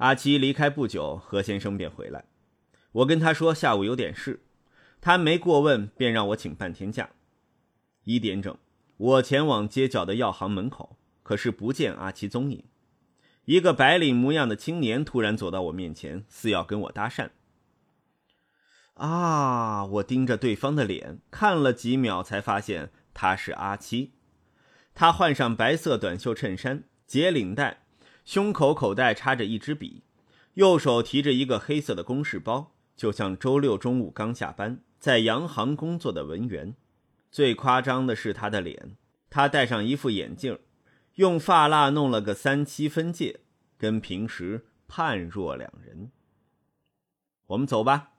阿七离开不久，何先生便回来。我跟他说下午有点事，他没过问，便让我请半天假。一点整，我前往街角的药行门口，可是不见阿七踪影。一个白领模样的青年突然走到我面前，似要跟我搭讪。啊！我盯着对方的脸看了几秒，才发现他是阿七。他换上白色短袖衬衫，解领带。胸口口袋插着一支笔，右手提着一个黑色的公事包，就像周六中午刚下班在洋行工作的文员。最夸张的是他的脸，他戴上一副眼镜，用发蜡弄了个三七分界，跟平时判若两人。我们走吧。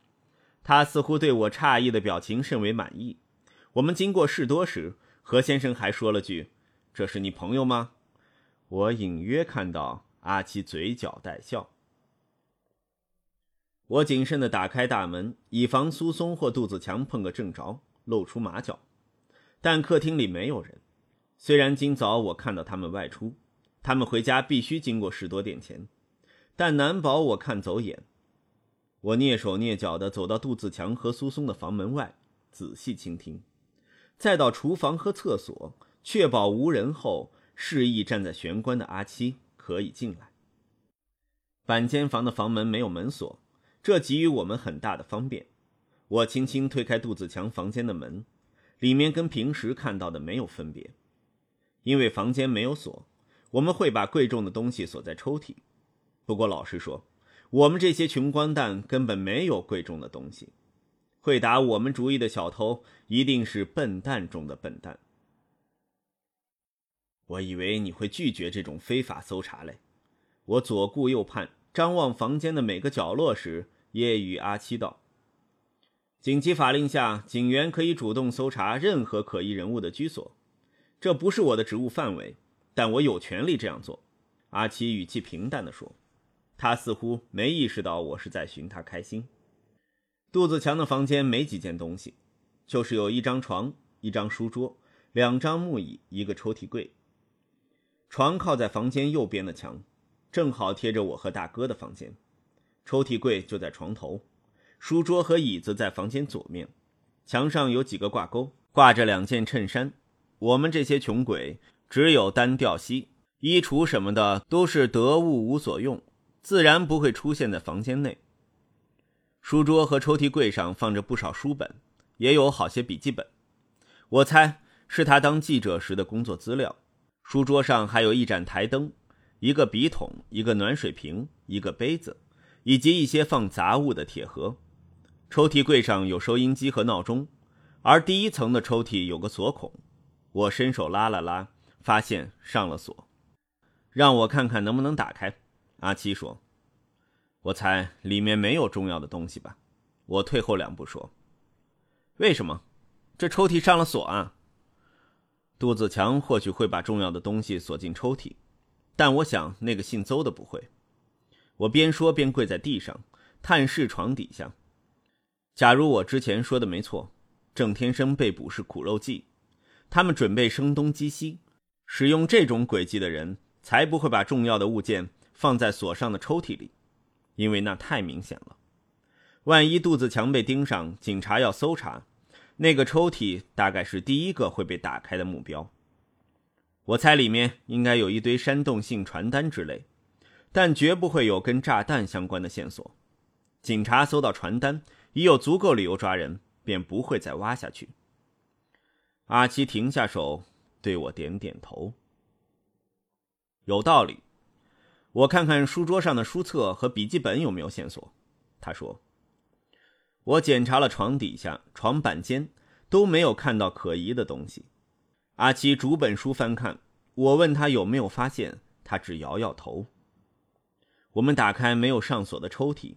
他似乎对我诧异的表情甚为满意。我们经过士多时，何先生还说了句：“这是你朋友吗？”我隐约看到阿七嘴角带笑。我谨慎地打开大门，以防苏松或杜子强碰个正着，露出马脚。但客厅里没有人。虽然今早我看到他们外出，他们回家必须经过士多店前，但难保我看走眼。我蹑手蹑脚地走到杜子强和苏松的房门外，仔细倾听，再到厨房和厕所，确保无人后。示意站在玄关的阿七可以进来。板间房的房门没有门锁，这给予我们很大的方便。我轻轻推开杜子强房间的门，里面跟平时看到的没有分别。因为房间没有锁，我们会把贵重的东西锁在抽屉。不过老实说，我们这些穷光蛋根本没有贵重的东西。会打我们主意的小偷一定是笨蛋中的笨蛋。我以为你会拒绝这种非法搜查嘞。我左顾右盼，张望房间的每个角落时，夜雨阿七道：“紧急法令下，警员可以主动搜查任何可疑人物的居所。这不是我的职务范围，但我有权利这样做。”阿七语气平淡地说，他似乎没意识到我是在寻他开心。杜子强的房间没几件东西，就是有一张床、一张书桌、两张木椅、一个抽屉柜。床靠在房间右边的墙，正好贴着我和大哥的房间。抽屉柜就在床头，书桌和椅子在房间左面。墙上有几个挂钩，挂着两件衬衫。我们这些穷鬼只有单吊西，衣橱什么的都是得物无所用，自然不会出现在房间内。书桌和抽屉柜上放着不少书本，也有好些笔记本。我猜是他当记者时的工作资料。书桌上还有一盏台灯，一个笔筒，一个暖水瓶，一个杯子，以及一些放杂物的铁盒。抽屉柜上有收音机和闹钟，而第一层的抽屉有个锁孔，我伸手拉了拉，发现上了锁。让我看看能不能打开。阿七说：“我猜里面没有重要的东西吧。”我退后两步说：“为什么？这抽屉上了锁啊？”杜子强或许会把重要的东西锁进抽屉，但我想那个姓邹的不会。我边说边跪在地上，探视床底下。假如我之前说的没错，郑天生被捕是苦肉计，他们准备声东击西，使用这种诡计的人才不会把重要的物件放在锁上的抽屉里，因为那太明显了。万一杜子强被盯上，警察要搜查。那个抽屉大概是第一个会被打开的目标。我猜里面应该有一堆煽动性传单之类，但绝不会有跟炸弹相关的线索。警察搜到传单，已有足够理由抓人，便不会再挖下去。阿七停下手，对我点点头。有道理。我看看书桌上的书册和笔记本有没有线索。他说。我检查了床底下、床板间，都没有看到可疑的东西。阿七逐本书翻看，我问他有没有发现，他只摇摇头。我们打开没有上锁的抽屉，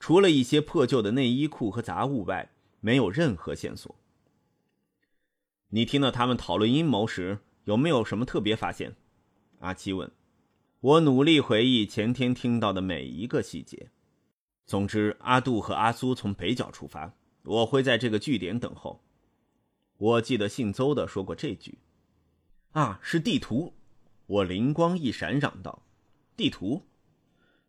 除了一些破旧的内衣裤和杂物外，没有任何线索。你听到他们讨论阴谋时，有没有什么特别发现？阿七问。我努力回忆前天听到的每一个细节。总之，阿杜和阿苏从北角出发，我会在这个据点等候。我记得姓邹的说过这句。啊，是地图！我灵光一闪，嚷道：“地图！”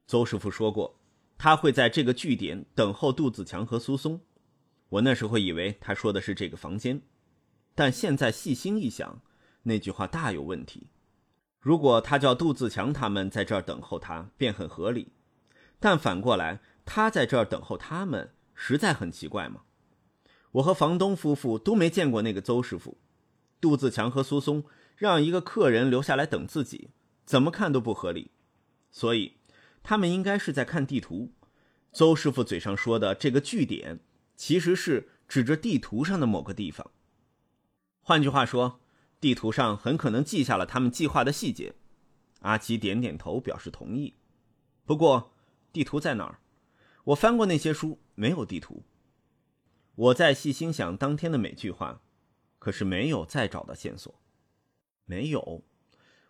邹师傅说过，他会在这个据点等候杜自强和苏松。我那时候以为他说的是这个房间，但现在细心一想，那句话大有问题。如果他叫杜自强他们在这儿等候他，便很合理；但反过来，他在这儿等候他们，实在很奇怪吗？我和房东夫妇都没见过那个邹师傅，杜自强和苏松让一个客人留下来等自己，怎么看都不合理。所以，他们应该是在看地图。邹师傅嘴上说的这个据点。其实是指着地图上的某个地方。换句话说，地图上很可能记下了他们计划的细节。阿奇点点头表示同意。不过，地图在哪儿？我翻过那些书，没有地图。我在细心想当天的每句话，可是没有再找到线索。没有。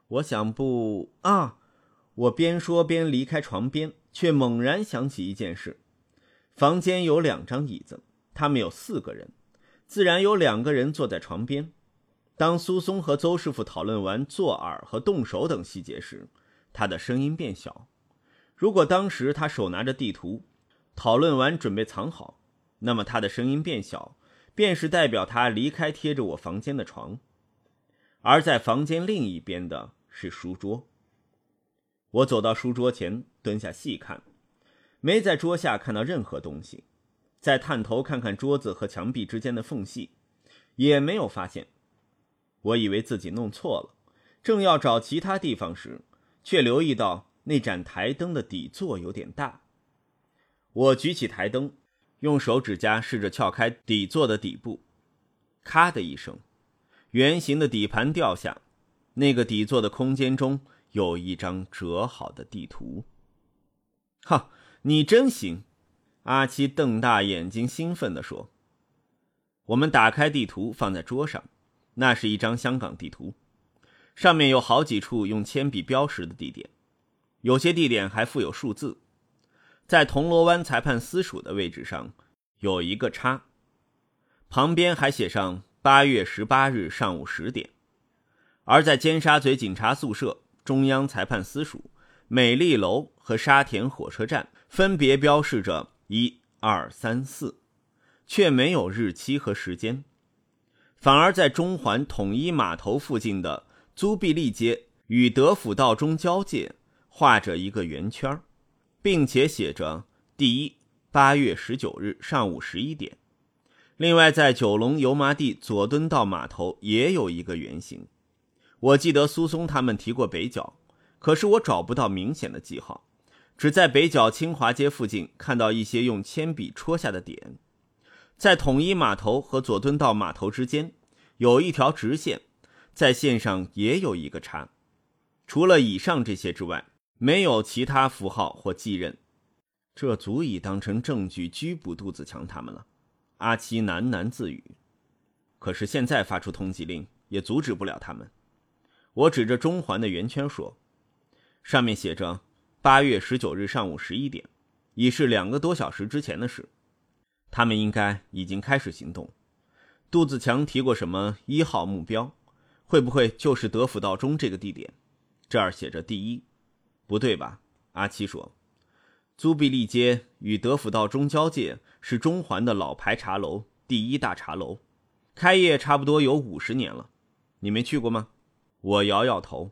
我想不啊！我边说边离开床边，却猛然想起一件事。房间有两张椅子，他们有四个人，自然有两个人坐在床边。当苏松和邹师傅讨论完做饵和动手等细节时，他的声音变小。如果当时他手拿着地图，讨论完准备藏好，那么他的声音变小，便是代表他离开贴着我房间的床。而在房间另一边的是书桌。我走到书桌前，蹲下细看。没在桌下看到任何东西，再探头看看桌子和墙壁之间的缝隙，也没有发现。我以为自己弄错了，正要找其他地方时，却留意到那盏台灯的底座有点大。我举起台灯，用手指甲试着撬开底座的底部，咔的一声，圆形的底盘掉下，那个底座的空间中有一张折好的地图。哈！你真行，阿七瞪大眼睛，兴奋地说：“我们打开地图，放在桌上。那是一张香港地图，上面有好几处用铅笔标识的地点，有些地点还附有数字。在铜锣湾裁判司署的位置上有一个叉，旁边还写上八月十八日上午十点。而在尖沙咀警察宿舍、中央裁判司署、美丽楼和沙田火车站。”分别标示着一二三四，却没有日期和时间，反而在中环统一码头附近的租庇利街与德辅道中交界画着一个圆圈，并且写着第一八月十九日上午十一点。另外，在九龙油麻地佐敦道码头也有一个圆形。我记得苏松他们提过北角，可是我找不到明显的记号。只在北角清华街附近看到一些用铅笔戳下的点，在统一码头和佐敦道码头之间有一条直线，在线上也有一个叉。除了以上这些之外，没有其他符号或继任，这足以当成证据拘捕杜子强他们了。阿七喃喃自语。可是现在发出通缉令也阻止不了他们。我指着中环的圆圈说：“上面写着。”八月十九日上午十一点，已是两个多小时之前的事。他们应该已经开始行动。杜子强提过什么一号目标？会不会就是德辅道中这个地点？这儿写着第一，不对吧？阿七说，租庇利街与德辅道中交界，是中环的老牌茶楼，第一大茶楼，开业差不多有五十年了。你没去过吗？我摇摇头，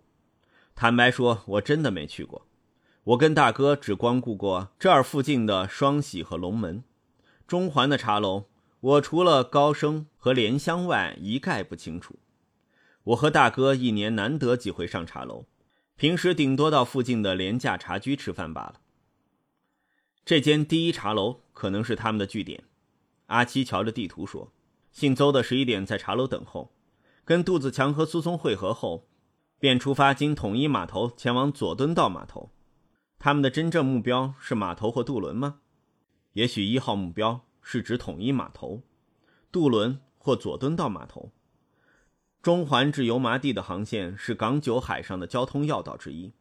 坦白说，我真的没去过。我跟大哥只光顾过这儿附近的双喜和龙门，中环的茶楼，我除了高升和莲香外一概不清楚。我和大哥一年难得几回上茶楼，平时顶多到附近的廉价茶居吃饭罢了。这间第一茶楼可能是他们的据点。阿七瞧着地图说：“姓邹的十一点在茶楼等候，跟杜子强和苏松会合后，便出发经统一码头前往佐敦道码头。”他们的真正目标是码头或渡轮吗？也许一号目标是指统一码头、渡轮或佐敦道码头。中环至油麻地的航线是港九海上的交通要道之一。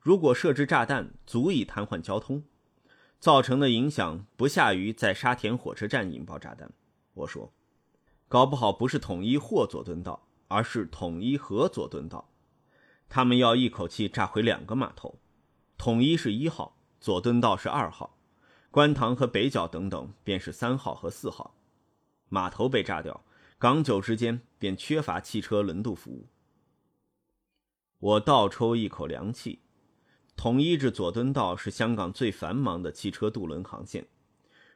如果设置炸弹足以瘫痪交通，造成的影响不下于在沙田火车站引爆炸弹。我说，搞不好不是统一或佐敦道，而是统一和佐敦道。他们要一口气炸毁两个码头。统一是一号，佐敦道是二号，观塘和北角等等便是三号和四号。码头被炸掉，港九之间便缺乏汽车轮渡服务。我倒抽一口凉气，统一至佐敦道是香港最繁忙的汽车渡轮航线，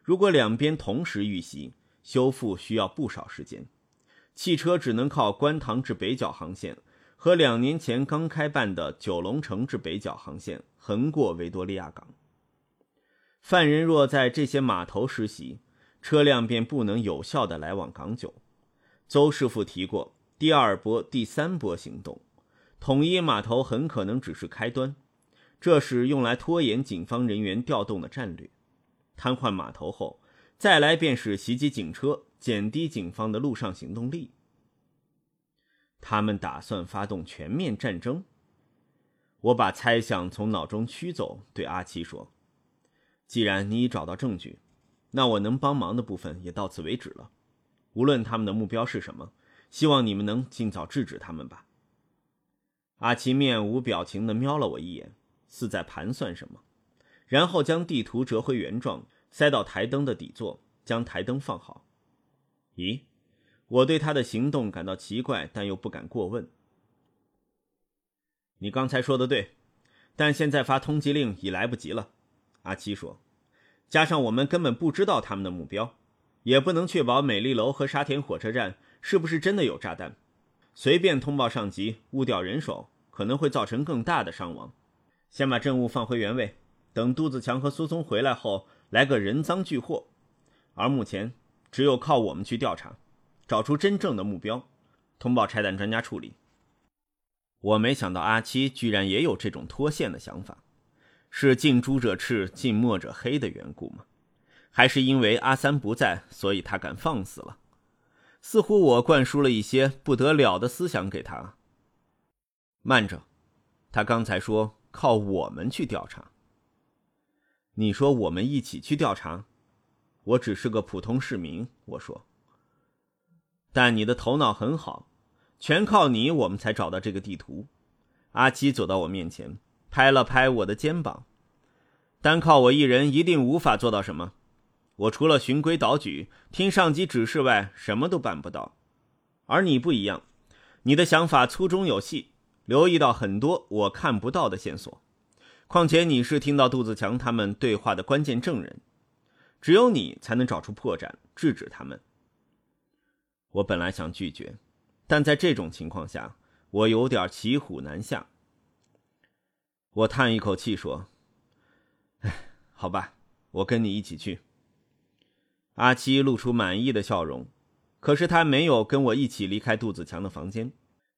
如果两边同时遇袭，修复需要不少时间。汽车只能靠观塘至北角航线和两年前刚开办的九龙城至北角航线横过维多利亚港。犯人若在这些码头实习，车辆便不能有效的来往港九。邹师傅提过，第二波、第三波行动，统一码头很可能只是开端，这是用来拖延警方人员调动的战略。瘫痪码头后，再来便是袭击警车。减低警方的路上行动力。他们打算发动全面战争。我把猜想从脑中驱走，对阿七说：“既然你已找到证据，那我能帮忙的部分也到此为止了。无论他们的目标是什么，希望你们能尽早制止他们吧。”阿奇面无表情地瞄了我一眼，似在盘算什么，然后将地图折回原状，塞到台灯的底座，将台灯放好。咦，我对他的行动感到奇怪，但又不敢过问。你刚才说的对，但现在发通缉令已来不及了。阿七说，加上我们根本不知道他们的目标，也不能确保美丽楼和沙田火车站是不是真的有炸弹。随便通报上级，误调人手，可能会造成更大的伤亡。先把证物放回原位，等杜子强和苏松回来后，来个人赃俱获。而目前。只有靠我们去调查，找出真正的目标，通报拆弹专家处理。我没想到阿七居然也有这种脱线的想法，是近朱者赤，近墨者黑的缘故吗？还是因为阿三不在，所以他敢放肆了？似乎我灌输了一些不得了的思想给他。慢着，他刚才说靠我们去调查。你说我们一起去调查？我只是个普通市民，我说。但你的头脑很好，全靠你，我们才找到这个地图。阿七走到我面前，拍了拍我的肩膀。单靠我一人，一定无法做到什么。我除了循规蹈矩、听上级指示外，什么都办不到。而你不一样，你的想法粗中有细，留意到很多我看不到的线索。况且你是听到杜子强他们对话的关键证人。只有你才能找出破绽，制止他们。我本来想拒绝，但在这种情况下，我有点骑虎难下。我叹一口气说：“哎，好吧，我跟你一起去。”阿七露出满意的笑容，可是他没有跟我一起离开杜子强的房间，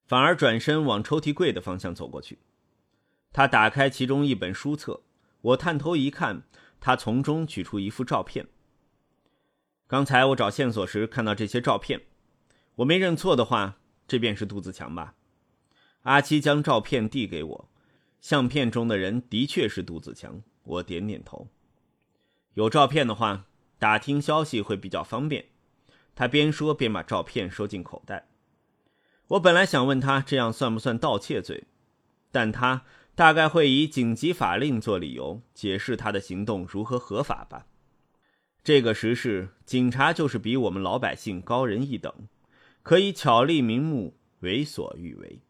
反而转身往抽屉柜的方向走过去。他打开其中一本书册，我探头一看。他从中取出一幅照片。刚才我找线索时看到这些照片，我没认错的话，这便是杜子强吧？阿七将照片递给我，相片中的人的确是杜子强。我点点头。有照片的话，打听消息会比较方便。他边说边把照片收进口袋。我本来想问他这样算不算盗窃罪，但他。大概会以紧急法令做理由，解释他的行动如何合法吧。这个时事，警察就是比我们老百姓高人一等，可以巧立名目，为所欲为。